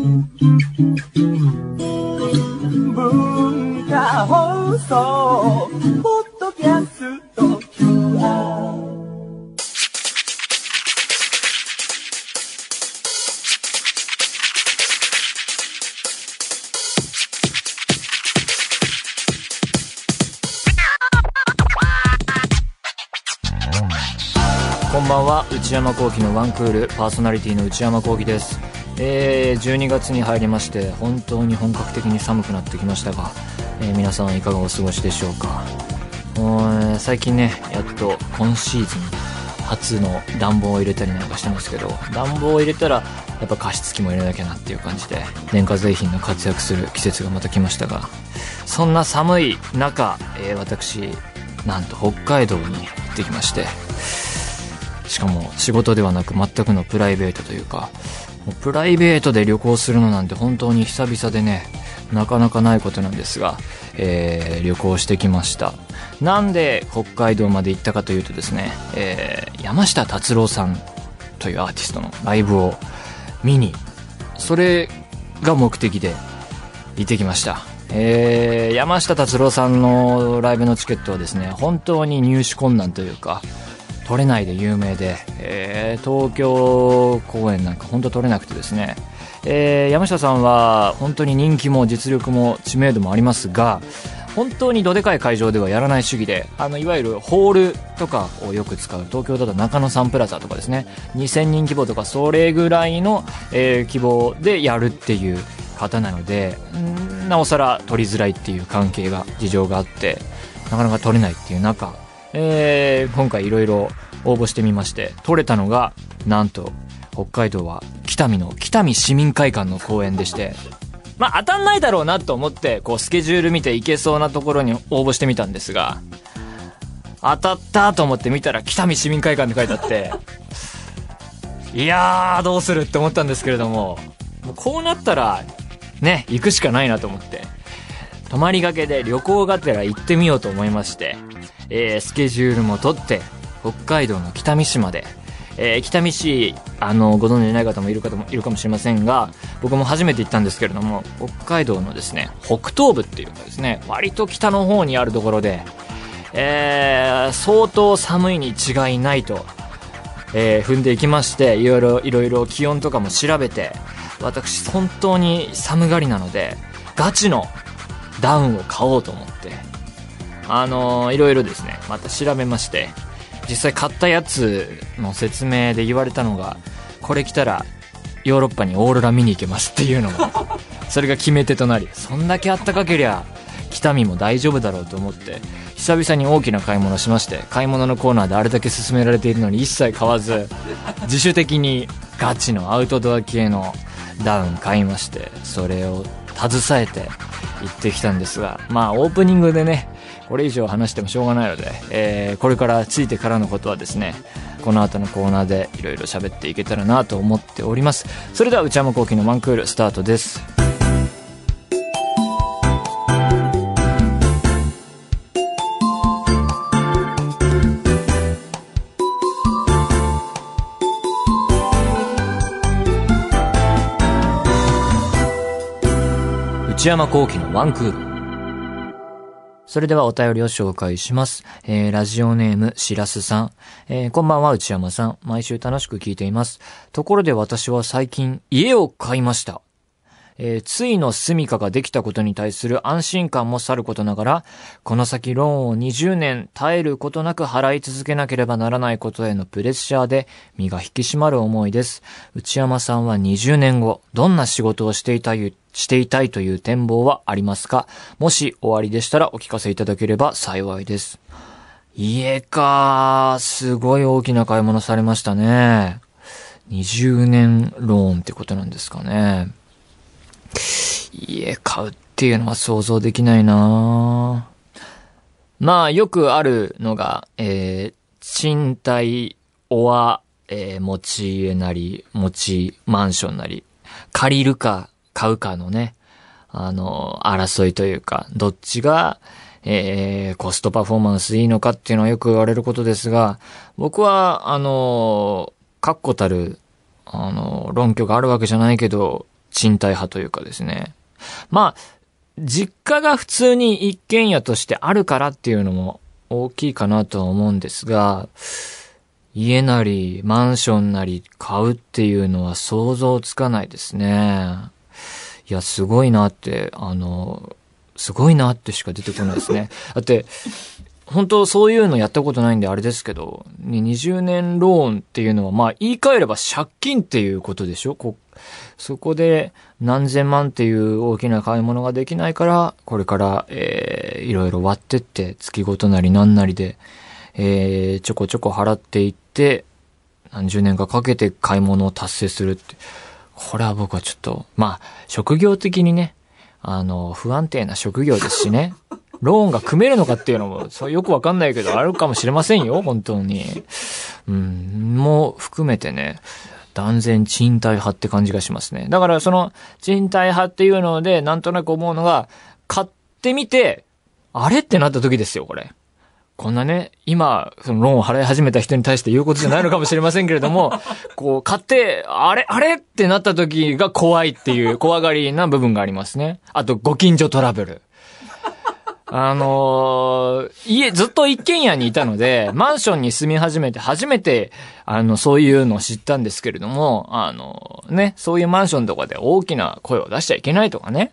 文化放送ポッドキャスト QR こんばんは。内山聖輝のワンクール。パーソナリティの内山聖輝です。えー、12月に入りまして本当に本格的に寒くなってきましたが、えー皆さんはいかがお過ごしでしょうか。う、最近ねやっと今シーズン初の暖房を入れたりなんかしてますけど暖房を入れたらやっぱ加湿器も入れなきゃなっていう感じで電化製品の活躍する季節がまた来ましたがそんな寒い中、えー私なんと北海道に行ってきましてしかも仕事ではなく全くのプライベートというかプライベートで旅行するのなんて本当に久々でねなかなかないことなんですが、えー旅行してきましたなんで北海道まで行ったかというとですね、えー山下達郎さんというアーティストのライブを見にそれが目的で行ってきました。えー、山下達郎さんのライブのチケットはですね、本当に入手困難というか、取れないで有名で、えー東京公演なんか本当取れなくてですね、えー山下さんは本当に人気も実力も知名度もありますが、本当にどでかい会場ではやらない主義で、あの、いわゆるホールとかをよく使う、東京だと中野サンプラザとかですね、2000人規模とかそれぐらいの、えー規模でやるっていう方なので、なおさら取りづらいっていう関係が、事情があって、なかなか取れないっていう中、えー今回いろいろ応募してみまして、取れたのが、なんと、北海道は北見の北見市民会館の公演でして、まあ当たんないだろうなと思って、こうスケジュール見て行けそうなところに応募してみたんですが、当たったと思って見たら北見市民会館って書いてあって、いやーどうするって思ったんですけれども、もうこうなったら、ね、行くしかないなと思って、泊まりがけで旅行がてら行ってみようと思いまして、えースケジュールも取って、北海道の北見市まで、えー北見市、あの、ご存知ない方もいる方もいるかもしれませんが、僕も初めて行ったんですけれども、北海道のですね、北東部っていうかですね、割と北の方にあるところで、えー相当寒いに違いないと、えー踏んでいきまして、いろいろ、いろいろ気温とかも調べて、私本当に寒がりなので、ガチのダウンを買おうと思って、あのーいろいろですね、また調べまして、実際買ったやつの説明で言われたのが、これ着たらヨーロッパにオーロラ見に行けますっていうのが、それが決め手となり、そんだけあったかけりゃ、北見も大丈夫だろうと思って、久々に大きな買い物をしまして、買い物のコーナーであれだけ勧められているのに一切買わず、自主的にガチのアウトドア系のダウン買いまして、それを携えて行ってきたんですが、まあオープニングでね、これ以上話してもしょうがないので、えーこれからついてからのことはですね、この後のコーナーでいろいろ喋っていけたらなと思っております。それでは内山昂輝のワンクールスタートです。内山幸輝のワンクール。それではお便りを紹介します。えー、ラジオネーム、しらすさん。えー、こんばんは、内山さん。毎週楽しく聞いています。ところで私は最近、家を買いました。えー、ついの住処ができたことに対する安心感もさることながら、この先ローンを20年耐えることなく払い続けなければならないことへのプレッシャーで身が引き締まる思いです。内山さんは20年後、どんな仕事をしていたい、していたいという展望はありますか？もし終わりでしたらお聞かせいただければ幸いです。家かすごい大きな買い物されましたね。20年ローンってことなんですかね。家買うっていうのは想像できないな。まあ、よくあるのが、えー、賃貸、おは、えー持ち家なり、持ちマンションなり、借りるか、買うかのね、あの、争いというか、どっちが、えー、コストパフォーマンスいいのかっていうのはよく言われることですが、僕は、あの、確固たる、あの、論拠があるわけじゃないけど、賃貸派というかですね。まあ、実家が普通に一軒家としてあるからっていうのも大きいかなとは思うんですが、家なりマンションなり買うっていうのは想像つかないですね。いや、すごいなって、あの、すごいなってしか出てこないですね。だって、本当そういうのやったことないんであれですけど、20年ローンっていうのは、まあ言い換えれば借金っていうことでしょ？こそこで何千万っていう大きな買い物ができないから、これから、えー、いろいろ割ってって、月ごとなり何なりで、えー、ちょこちょこ払っていって、何十年かかけて買い物を達成するって。これは僕はちょっと、まあ、職業的にね、あの、不安定な職業ですしね。ローンが組めるのかっていうのも、そうよくわかんないけど、あるかもしれませんよ、本当に。うん、も含めてね、断然賃貸派って感じがしますね。だからその賃貸派っていうので、なんとなく思うのが、買ってみて、あれってなった時ですよ、これ。こんなね、今、そのローンを払い始めた人に対して言うことじゃないのかもしれませんけれども、こう、買って、あれ、あれってなった時が怖いっていう怖がりな部分がありますね。あと、ご近所トラブル。あのー、家、ずっと一軒家にいたので、マンションに住み始めて初めて、あの、そういうのを知ったんですけれども、あのー、ね、そういうマンションとかで大きな声を出しちゃいけないとかね。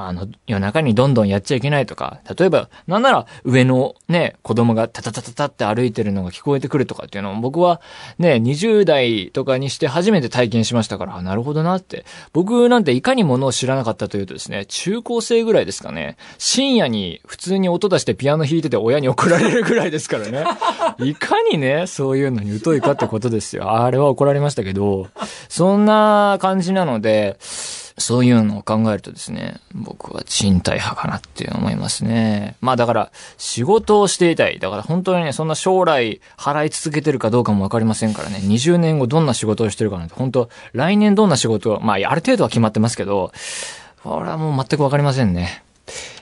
あの、夜中にどんどんやっちゃいけないとか、例えば、なんなら上のね、子供がタタタタタって歩いてるのが聞こえてくるとかっていうのも僕はね、20代とかにして初めて体験しましたから、なるほどなって。僕なんていかにものを知らなかったというとですね、中高生ぐらいですかね、深夜に普通に音出してピアノ弾いてて親に怒られるぐらいですからね。いかにね、そういうのに疎いかってことですよ。あれは怒られましたけど、そんな感じなので、そういうのを考えるとですね、僕は賃貸派かなって思いますね。まあだから、仕事をしていたい。だから本当にね、そんな将来払い続けてるかどうかもわかりませんからね、20年後どんな仕事をしてるかなんて、本当来年どんな仕事を、まあある程度は決まってますけど、これはもう全くわかりませんね。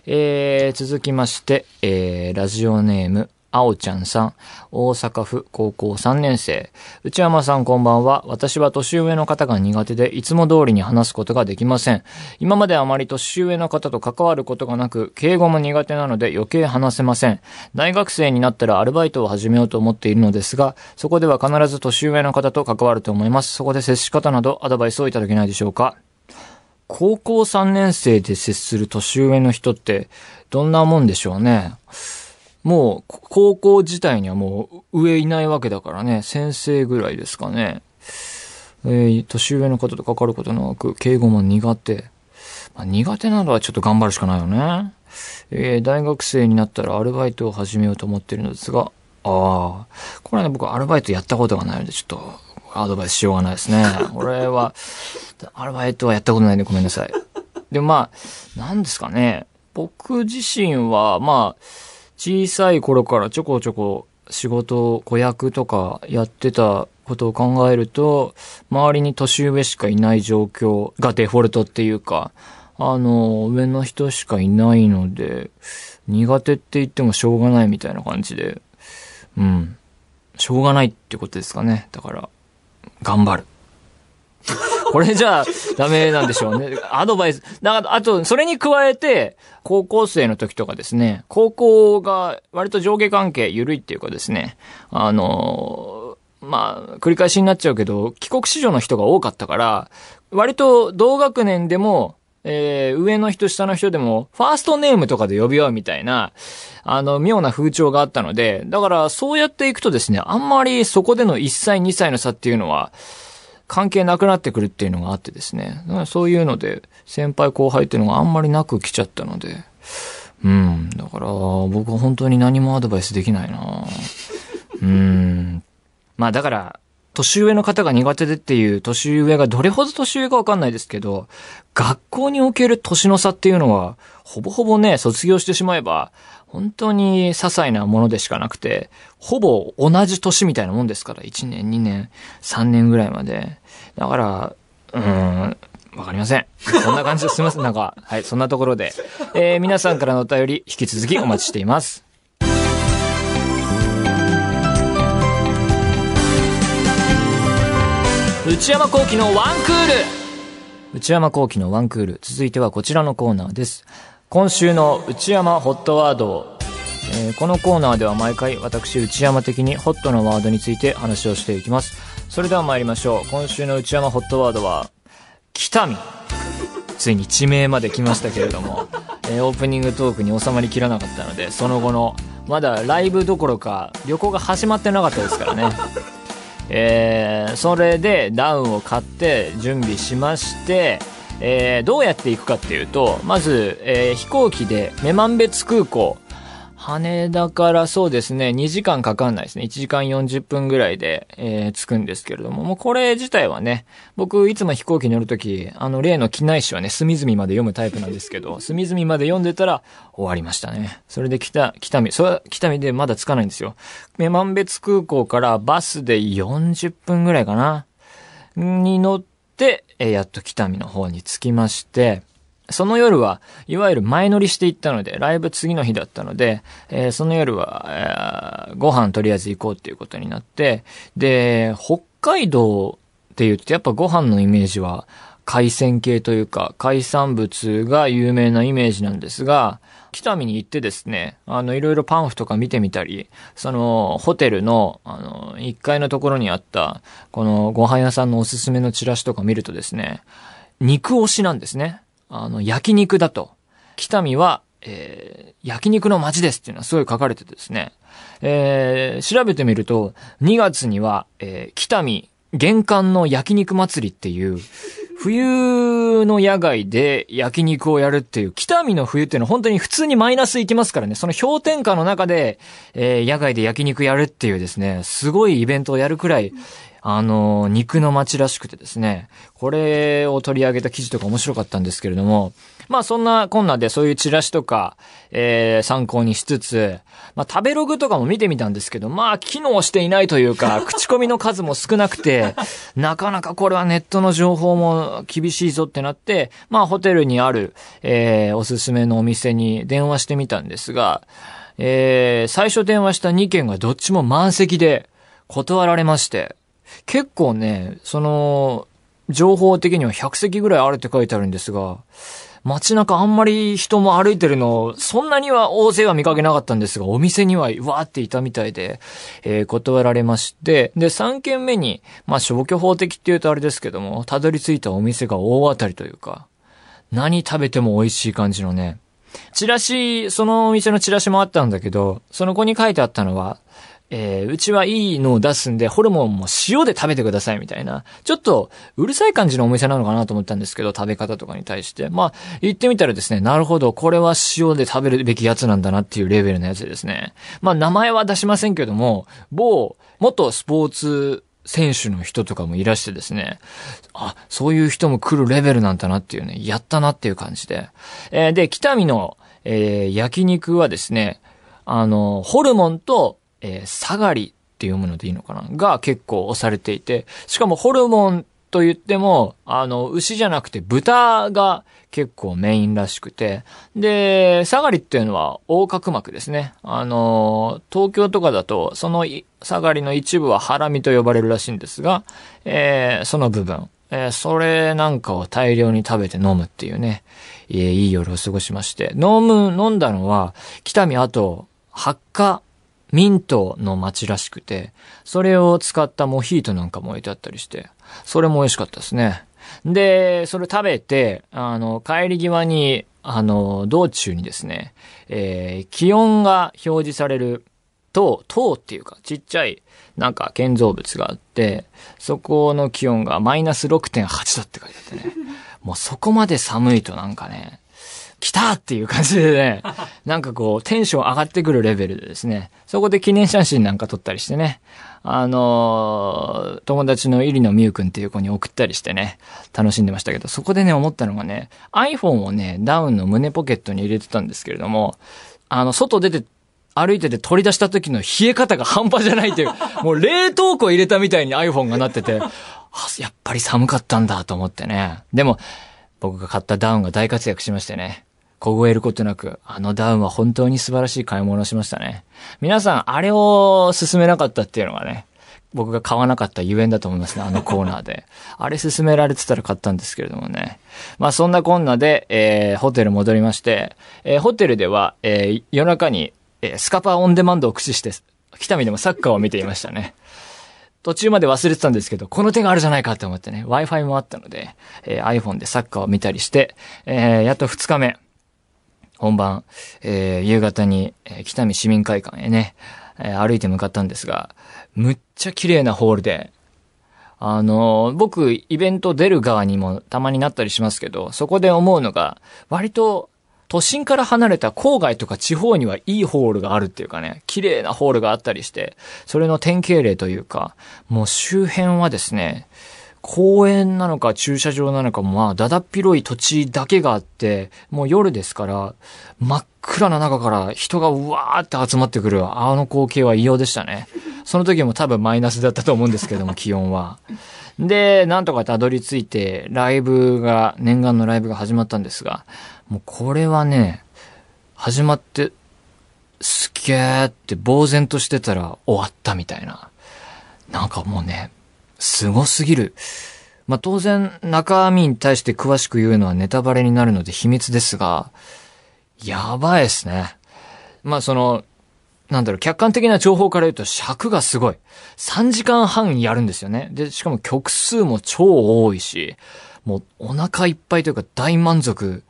えー、続きまして、えー、ラジオネーム、あおちゃんさん、大阪府高校3年生。内山さんこんばんは。私は年上の方が苦手で、いつも通りに話すことができません。今まであまり年上の方と関わることがなく、敬語も苦手なので余計話せません。大学生になったらアルバイトを始めようと思っているのですが、そこでは必ず年上の方と関わると思います。そこで接し方などアドバイスをいただけないでしょうか。高校3年生で接する年上の人って、どんなもんでしょうね。もう、高校自体にはもう上いないわけだからね、先生ぐらいですかね。えー、年上の方と関わることなく、敬語も苦手。まあ、苦手なのはちょっと頑張るしかないよね。えー、大学生になったらアルバイトを始めようと思ってるのですが、ああ、これね、僕アルバイトやったことがないので、ちょっと、アドバイスしようがないですね。俺は、アルバイトはやったことないんでごめんなさい。でもまあ、なんですかね。僕自身は、まあ、小さい頃からちょこちょこ仕事、子役とかやってたことを考えると、周りに年上しかいない状況がデフォルトっていうか、あの、上の人しかいないので、苦手って言ってもしょうがないみたいな感じで、うん。しょうがないってことですかね。だから、頑張る。これじゃあダメなんでしょうね。アドバイス。だあと、それに加えて、高校生の時とかですね、高校が割と上下関係緩いっていうかですね、あのまあ、繰り返しになっちゃうけど、帰国子女の人が多かったから、割と同学年でも、えー、上の人、下の人でも、ファーストネームとかで呼び合うみたいな、あの、妙な風潮があったので、だから、そうやっていくとですね、あんまりそこでの1歳、2歳の差っていうのは、関係なくなってくるっていうのがあってですね。そういうので、先輩後輩っていうのがあんまりなく来ちゃったので。うん。だから、僕は本当に何もアドバイスできないなうん。まあだから、年上の方が苦手でっていう年上がどれほど年上かわかんないですけど、学校における年の差っていうのは、ほぼほぼね、卒業してしまえば、本当に些細なものでしかなくて、ほぼ同じ年みたいなもんですから、1年、2年、3年ぐらいまで。だから、うん、わかりません。そんな感じですみません。なんか、はい、そんなところで。えー、皆さんからのお便り、引き続きお待ちしています。内山幸喜のワンクール内山幸喜のワンクール。続いてはこちらのコーナーです。今週の内山ホットワード、えーこのコーナーでは毎回私内山的にホットなワードについて話をしていきます。それでは参りましょう。今週の内山ホットワードは、北見。ついに地名まで来ましたけれども、えーオープニングトークに収まりきらなかったので、その後の、まだライブどころか旅行が始まってなかったですからね。えーそれでダウンを買って準備しまして、えーどうやって行くかっていうと、まず、えー飛行機で女満別空港、羽田からそうですね、2時間かかんないですね。1時間40分ぐらいで、えー着くんですけれども、もうこれ自体はね、僕いつも飛行機乗るとき、あの例の機内誌はね、隅々まで読むタイプなんですけど、隅々まで読んでたら終わりましたね。それで北、北見、それは北見でまだ着かないんですよ。女満別空港からバスで40分ぐらいかな。に乗って、えーやっと北見の方に着きまして、その夜は、いわゆる前乗りしていったので、ライブ次の日だったので、えーその夜は、えーご飯とりあえず行こうっていうことになって、で、北海道って言ってやっぱご飯のイメージは、海鮮系というか、海産物が有名なイメージなんですが、北見に行ってですね、あの、いろいろパンフとか見てみたり、その、ホテルの、あの、1階のところにあった、このご飯屋さんのおすすめのチラシとか見るとですね、肉推しなんですね。あの、焼肉だと。北見は、えー焼肉の街ですっていうのはすごい書かれててですね。えー調べてみると、2月には、えー北見玄関の焼肉祭りっていう、冬の野外で焼肉をやるっていう、北見の冬っていうのは本当に普通にマイナスいきますからね、その氷点下の中で、えー野外で焼肉やるっていうですね、すごいイベントをやるくらい、あの、肉の街らしくてですね、これを取り上げた記事とか面白かったんですけれども、まあそんなこんなでそういうチラシとか、えー参考にしつつ、まあ食べログとかも見てみたんですけど、まあ機能していないというか、口コミの数も少なくて、なかなかこれはネットの情報も厳しいぞってなって、まあホテルにある、えーおすすめのお店に電話してみたんですが、えー最初電話した2件がどっちも満席で断られまして、結構ね、その、情報的には100席ぐらいあるって書いてあるんですが、街中あんまり人も歩いてるの、そんなには大勢は見かけなかったんですが、お店にはわーっていたみたいで、えー断られまして、で、3軒目に、まあ消去法的って言うとあれですけども、たどり着いたお店が大当たりというか、何食べても美味しい感じのね、チラシ、そのお店のチラシもあったんだけど、その子に書いてあったのは、えーうちはいいのを出すんで、ホルモンも塩で食べてくださいみたいな。ちょっと、うるさい感じのお店なのかなと思ったんですけど、食べ方とかに対して。まあ、言ってみたらですね、なるほど、これは塩で食べるべきやつなんだなっていうレベルのやつですね。まあ、名前は出しませんけども、某、元スポーツ選手の人とかもいらしてですね、あ、そういう人も来るレベルなんだなっていうね、やったなっていう感じで。えーで、北見の、えー焼肉はですね、あの、ホルモンと、えーサガリっていうものでいいのかな？が結構押されていて、しかもホルモンと言っても、あの、牛じゃなくて豚が結構メインらしくて、で、サガリっていうのは横隔膜ですね。あの、東京とかだと、そのいサガリの一部はハラミと呼ばれるらしいんですが、えーその部分、えーそれなんかを大量に食べて飲むっていうね、えーいい夜を過ごしまして、飲む、飲んだのは、北見あと、発火、ミントの街らしくて、それを使ったモヒートなんかも置いてあったりして、それも美味しかったですね。で、それ食べて、あの、帰り際に、あの、道中にですね、えー気温が表示される塔、塔っていうか、ちっちゃい、なんか建造物があって、そこの気温がマイナス6.8度って書いてあってね。もうそこまで寒いとなんかね、来たっていう感じでね、なんかこう、テンション上がってくるレベルでですね、そこで記念写真なんか撮ったりしてね、あのー友達の入野美優くんっていう子に送ったりしてね、楽しんでましたけど、そこでね、思ったのがね、iPhone をね、ダウンの胸ポケットに入れてたんですけれども、あの、外出て、歩いてて取り出した時の冷え方が半端じゃないという、もう冷凍庫入れたみたいに iPhone がなってて、あやっぱり寒かったんだと思ってね。でも、僕が買ったダウンが大活躍しましてね。凍えることなく、あのダウンは本当に素晴らしい買い物をしましたね。皆さん、あれを進めなかったっていうのがね、僕が買わなかったゆえんだと思いますね、あのコーナーで。あれ勧められてたら買ったんですけれどもね。まあそんなこんなで、えー、ホテル戻りまして、えー、ホテルでは、えー、夜中に、えー、スカパーオンデマンドを駆使して、北見でもサッカーを見ていましたね。途中まで忘れてたんですけど、この手があるじゃないかって思ってね、Wi-Fi もあったので、えー、iPhone でサッカーを見たりして、えー、やっと2日目、本番、えー、夕方に、えー、北見市民会館へね、えー、歩いて向かったんですが、むっちゃ綺麗なホールで、あのー、僕、イベント出る側にもたまになったりしますけど、そこで思うのが、割と都心から離れた郊外とか地方にはいいホールがあるっていうかね、綺麗なホールがあったりして、それの典型例というか、もう周辺はですね、公園なのか駐車場なのかもまあ、だだっ広い土地だけがあって、もう夜ですから、真っ暗な中から人がうわーって集まってくる、あの光景は異様でしたね。その時も多分マイナスだったと思うんですけども、気温は。で、なんとかたどり着いて、ライブが、念願のライブが始まったんですが、もうこれはね、始まって、すげーって呆然としてたら終わったみたいな。なんかもうね、すごすぎる。まあ、当然、中身に対して詳しく言うのはネタバレになるので秘密ですが、やばいですね。まあ、その、なんだろう、客観的な情報から言うと尺がすごい。3時間半やるんですよね。で、しかも曲数も超多いし、もうお腹いっぱいというか大満足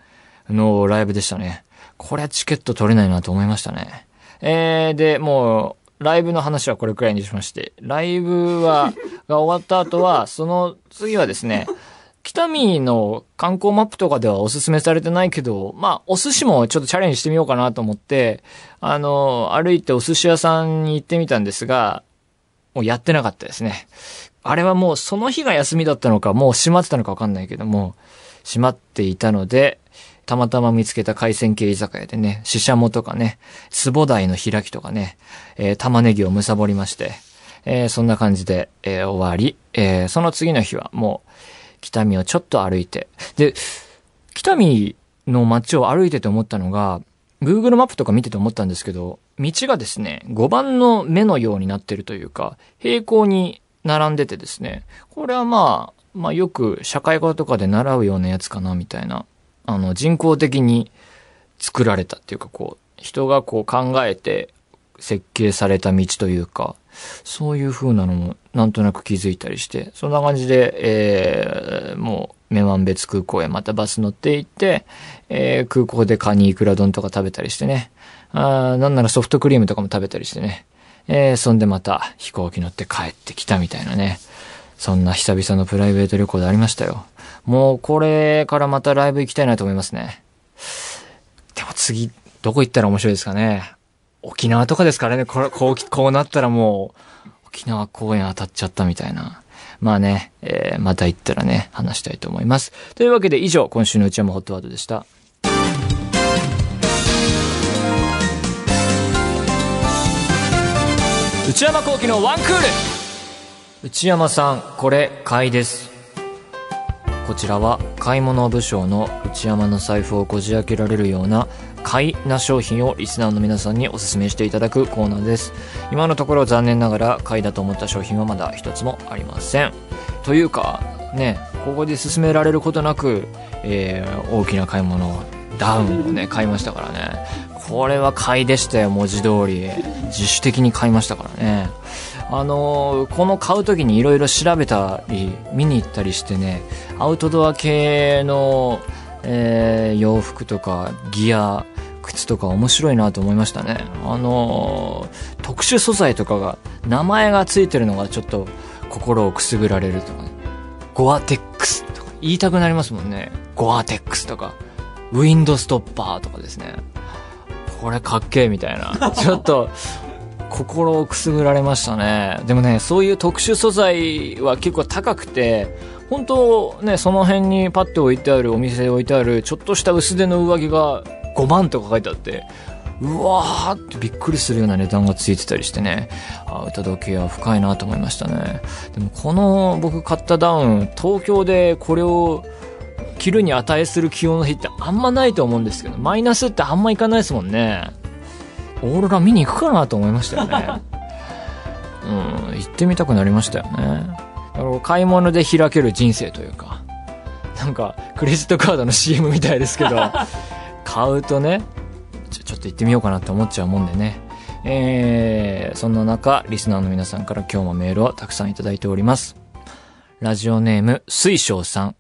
のライブでしたね。これはチケット取れないなと思いましたね。えー、で、もう、ライブの話はこれくらいにしまして、ライブは、が終わった後は、その次はですね、北見の観光マップとかではおすすめされてないけど、まあ、お寿司もちょっとチャレンジしてみようかなと思って、あの、歩いてお寿司屋さんに行ってみたんですが、もうやってなかったですね。あれはもうその日が休みだったのか、もう閉まってたのかわかんないけども、閉まっていたので、たまたま見つけた海鮮系居酒屋でね、シシャモとかね、壺台の開きとかね、えー、玉ねぎをむさぼりまして、えー、そんな感じで、えー、終わり、えー、その次の日はもう、北見をちょっと歩いて、で、北見の街を歩いてて思ったのが、Google マップとか見てて思ったんですけど、道がですね、5番の目のようになってるというか、平行に並んでてですね、これはまあ、まあよく社会科とかで習うようなやつかな、みたいなあの、人工的に作られたっていうか、こう、人がこう考えて設計された道というか、そういう風なのもなんとなく気づいたりして、そんな感じで、えー、もう、女満別空港へまたバス乗って行って、えー、空港でカニイクラ丼とか食べたりしてね、あなんならソフトクリームとかも食べたりしてね、えー、そんでまた飛行機乗って帰ってきたみたいなね、そんな久々のプライベート旅行でありましたよ。もうこれからまたライブ行きたいなと思いますね。でも次、どこ行ったら面白いですかね。沖縄とかですからね、これ、こう、こうなったらもう、沖縄公演当たっちゃったみたいな。まあね、えー、また行ったらね、話したいと思います。というわけで以上、今週の内山ホットワードでした。内山幸喜のワンクール内山さん、これ、買いです。こちらは買い物武将の内山の財布をこじ開けられるような買いな商品をリスナーの皆さんにお勧めしていただくコーナーです。今のところ残念ながら買いだと思った商品はまだ一つもありません。というかねここで勧められることなく、えー、大きな買い物ダウンをね買いましたからね。これは買いでしたよ文字通り自主的に買いましたからね。あのー、この買う時にいろいろ調べたり、見に行ったりしてね、アウトドア系の、えー、洋服とかギア、靴とか面白いなと思いましたね。あのー、特殊素材とかが、名前がついてるのがちょっと心をくすぐられるとか、ね、ゴアテックスとか言いたくなりますもんね。ゴアテックスとか、ウィンドストッパーとかですね。これかっけえみたいな。ちょっと、心をくすぐられましたね。でもね、そういう特殊素材は結構高くて、本当ね、その辺にパッて置いてある、お店で置いてある、ちょっとした薄手の上着が5万とか書いてあって、うわーってびっくりするような値段がついてたりしてね、あ、歌時計は深いなと思いましたね。でもこの僕買ったダウン、東京でこれを着るに値する気温の日ってあんまないと思うんですけど、マイナスってあんまいかないですもんね。オーロラ見に行くかなと思いましたよね。うん、行ってみたくなりましたよね。あの買い物で開ける人生というか、なんか、クレジットカードの CM みたいですけど、買うとねちょ、ちょっと行ってみようかなって思っちゃうもんでね。えー、そんな中、リスナーの皆さんから今日もメールをたくさんいただいております。ラジオネーム、水晶さん。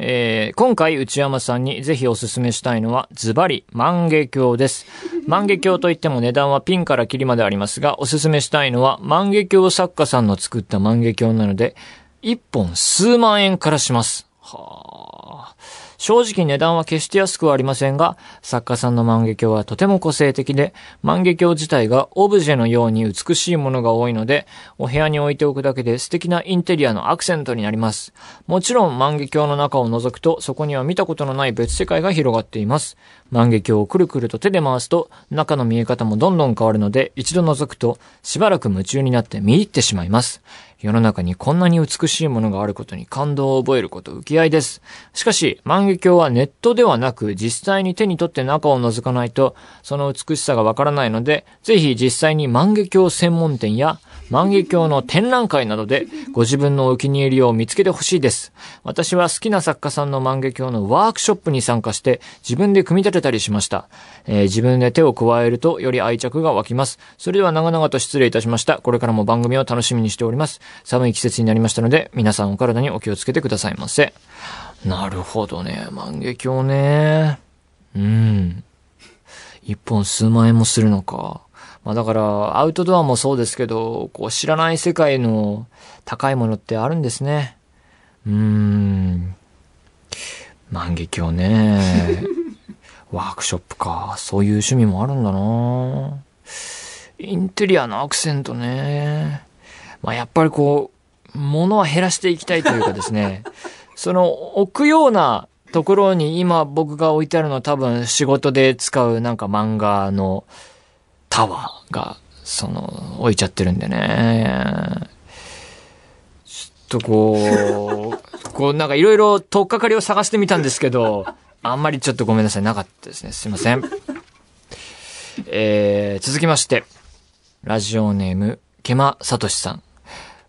えー、今回内山さんにぜひおすすめしたいのは、ズバリ、万華鏡です。万華鏡といっても値段はピンからキリまでありますが、おすすめしたいのは、万華鏡作家さんの作った万華鏡なので、一本数万円からします。はあ。正直値段は決して安くはありませんが、作家さんの万華鏡はとても個性的で、万華鏡自体がオブジェのように美しいものが多いので、お部屋に置いておくだけで素敵なインテリアのアクセントになります。もちろん万華鏡の中を覗くと、そこには見たことのない別世界が広がっています。万華鏡をくるくると手で回すと、中の見え方もどんどん変わるので、一度覗くと、しばらく夢中になって見入ってしまいます。世の中にこんなに美しいものがあることに感動を覚えること浮き合いです。しかし、万華鏡はネットではなく実際に手に取って中を覗かないと、その美しさがわからないので、ぜひ実際に万華鏡専門店や万華鏡の展覧会などでご自分のお気に入りを見つけてほしいです。私は好きな作家さんの万華鏡のワークショップに参加して自分で組み立てたりしました。えー自分で手を加えるとより愛着が湧きます。それでは長々と失礼いたしました。これからも番組を楽しみにしております。寒い季節になりましたので、皆さんお体にお気をつけてくださいませ。なるほどね。万華鏡ね。うん。一本数万円もするのか。まあだから、アウトドアもそうですけど、こう知らない世界の高いものってあるんですね。うーん。万華鏡ね。ワークショップか。そういう趣味もあるんだなインテリアのアクセントね。まあやっぱりこう、物は減らしていきたいというかですね。その置くようなところに今僕が置いてあるのは多分仕事で使うなんか漫画のタワーが、その、置いちゃってるんでね。ちょっとこう、こうなんかいろいろ取っかかりを探してみたんですけど、あんまりちょっとごめんなさい、なかったですね。すいません。えー、続きまして、ラジオネーム、ケマサトシさん。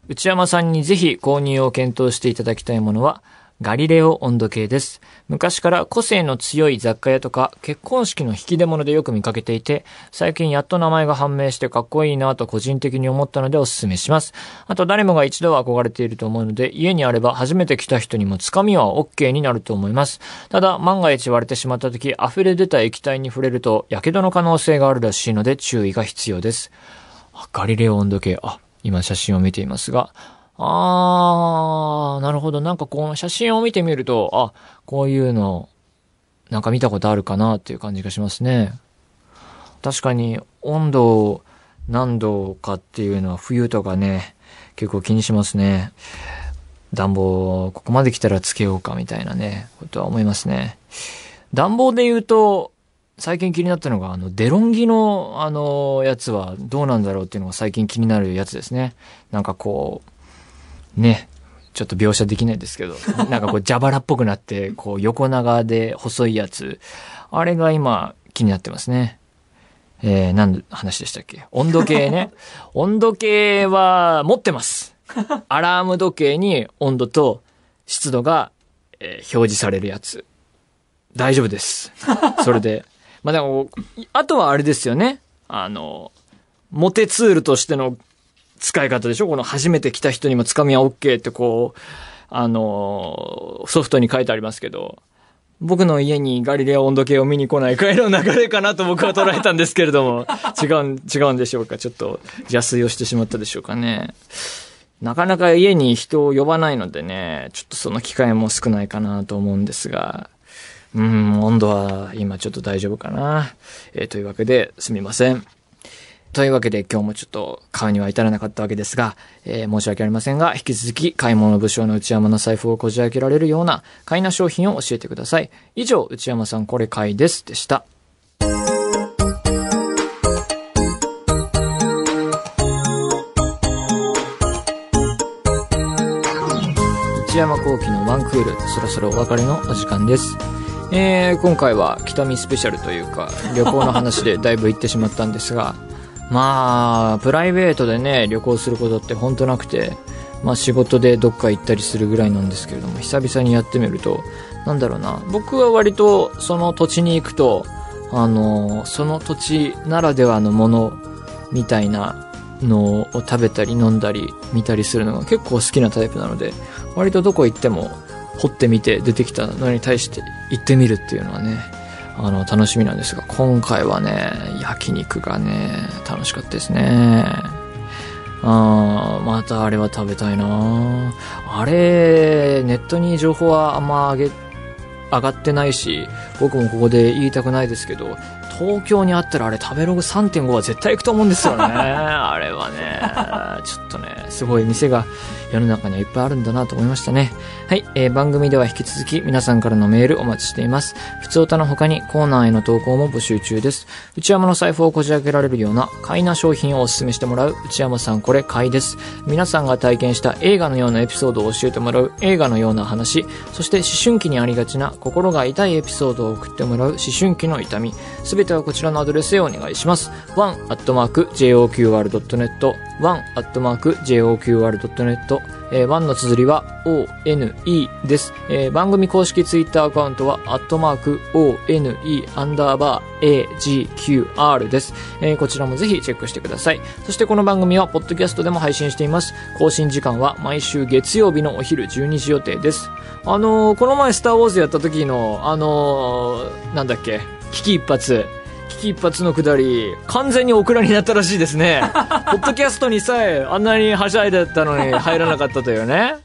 内山さんにぜひ購入を検討していただきたいものは、ガリレオ温度計です。昔から個性の強い雑貨屋とか結婚式の引き出物でよく見かけていて、最近やっと名前が判明してかっこいいなと個人的に思ったのでお勧めします。あと誰もが一度は憧れていると思うので、家にあれば初めて来た人にもつかみは OK になると思います。ただ、万が一割れてしまった時、溢れ出た液体に触れると、火傷の可能性があるらしいので注意が必要です。ガリレオ温度計。あ、今写真を見ていますが。あー、なるほど。なんかこの写真を見てみると、あ、こういうの、なんか見たことあるかなっていう感じがしますね。確かに温度何度かっていうのは冬とかね、結構気にしますね。暖房、ここまで来たらつけようかみたいなね、ことは思いますね。暖房で言うと、最近気になったのが、あの、デロンギの、あの、やつはどうなんだろうっていうのが最近気になるやつですね。なんかこう、ね、ちょっと描写できないですけど、なんかこう、蛇腹っぽくなって、こう、横長で細いやつ。あれが今、気になってますね。えー、何の話でしたっけ？温度計ね。温度計は持ってます。アラーム時計に温度と湿度が、えー表示されるやつ。大丈夫です。それで。まあでも、あとはあれですよね。あの、モテツールとしての使い方でしょ？この初めて来た人にもつかみは OK ってこう、あの、ソフトに書いてありますけど、僕の家にガリレオ温度計を見に来ない会の流れかなと僕は捉えたんですけれども、違う、違うんでしょうか？ちょっと邪推をしてしまったでしょうかね。なかなか家に人を呼ばないのでね、ちょっとその機会も少ないかなと思うんですが、うん、温度は今ちょっと大丈夫かな。えーというわけで、すみません。というわけで今日もちょっと買うには至らなかったわけですが、えー申し訳ありませんが、引き続き買い物武将の内山の財布をこじ開けられるような買いな商品を教えてください。以上、内山さんこれ買いですでした。内山幸喜のワンクール、そろそろお別れのお時間です。えー、今回は北見スペシャルというか、旅行の話でだいぶ行ってしまったんですが、まあ、プライベートでね、旅行することって本当なくて、まあ仕事でどっか行ったりするぐらいなんですけれども、久々にやってみると、なんだろうな、僕は割とその土地に行くと、あの、その土地ならではのものみたいなのを食べたり飲んだり見たりするのが結構好きなタイプなので、割とどこ行っても掘ってみて出てきたのに対して行ってみるっていうのはね、あの、楽しみなんですが、今回はね、焼肉がね、楽しかったですね。あーまたあれは食べたいなあれ、ネットに情報はあんま上げ、上がってないし、僕もここで言いたくないですけど、東京にあったらあれ食べログ3.5は絶対行くと思うんですよね。あれはね、ちょっとね、すごい店が世の中にはいっぱいあるんだなと思いましたね。はい、えー番組では引き続き皆さんからのメールお待ちしています。普通歌の他にコーナーへの投稿も募集中です。内山の財布をこじ開けられるような買いな商品をお勧めしてもらう内山さんこれ買いです。皆さんが体験した映画のようなエピソードを教えてもらう映画のような話、そして思春期にありがちな心が痛いエピソードを送ってもらう思春期の痛み、すべてはこちらのアドレスへお願いします。one.joqr.net one.joqr.net えー、1の綴りは one です。えー番組公式ツイッターアカウントは、アットマーク one アンダーバー agqr です。えーこちらもぜひチェックしてください。そしてこの番組は、ポッドキャストでも配信しています。更新時間は毎週月曜日のお昼12時予定です。あのーこの前スターウォーズやった時の、あのーなんだっけ、危機一髪。危機一髪のくだり、完全にオクラになったらしいですね。ポッドキャストにさえあんなにはしゃいでたのに入らなかったというね。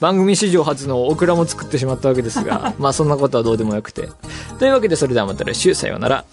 番組史上初のオクラも作ってしまったわけですが、まあそんなことはどうでもよくて。というわけでそれではまた来週、さようなら。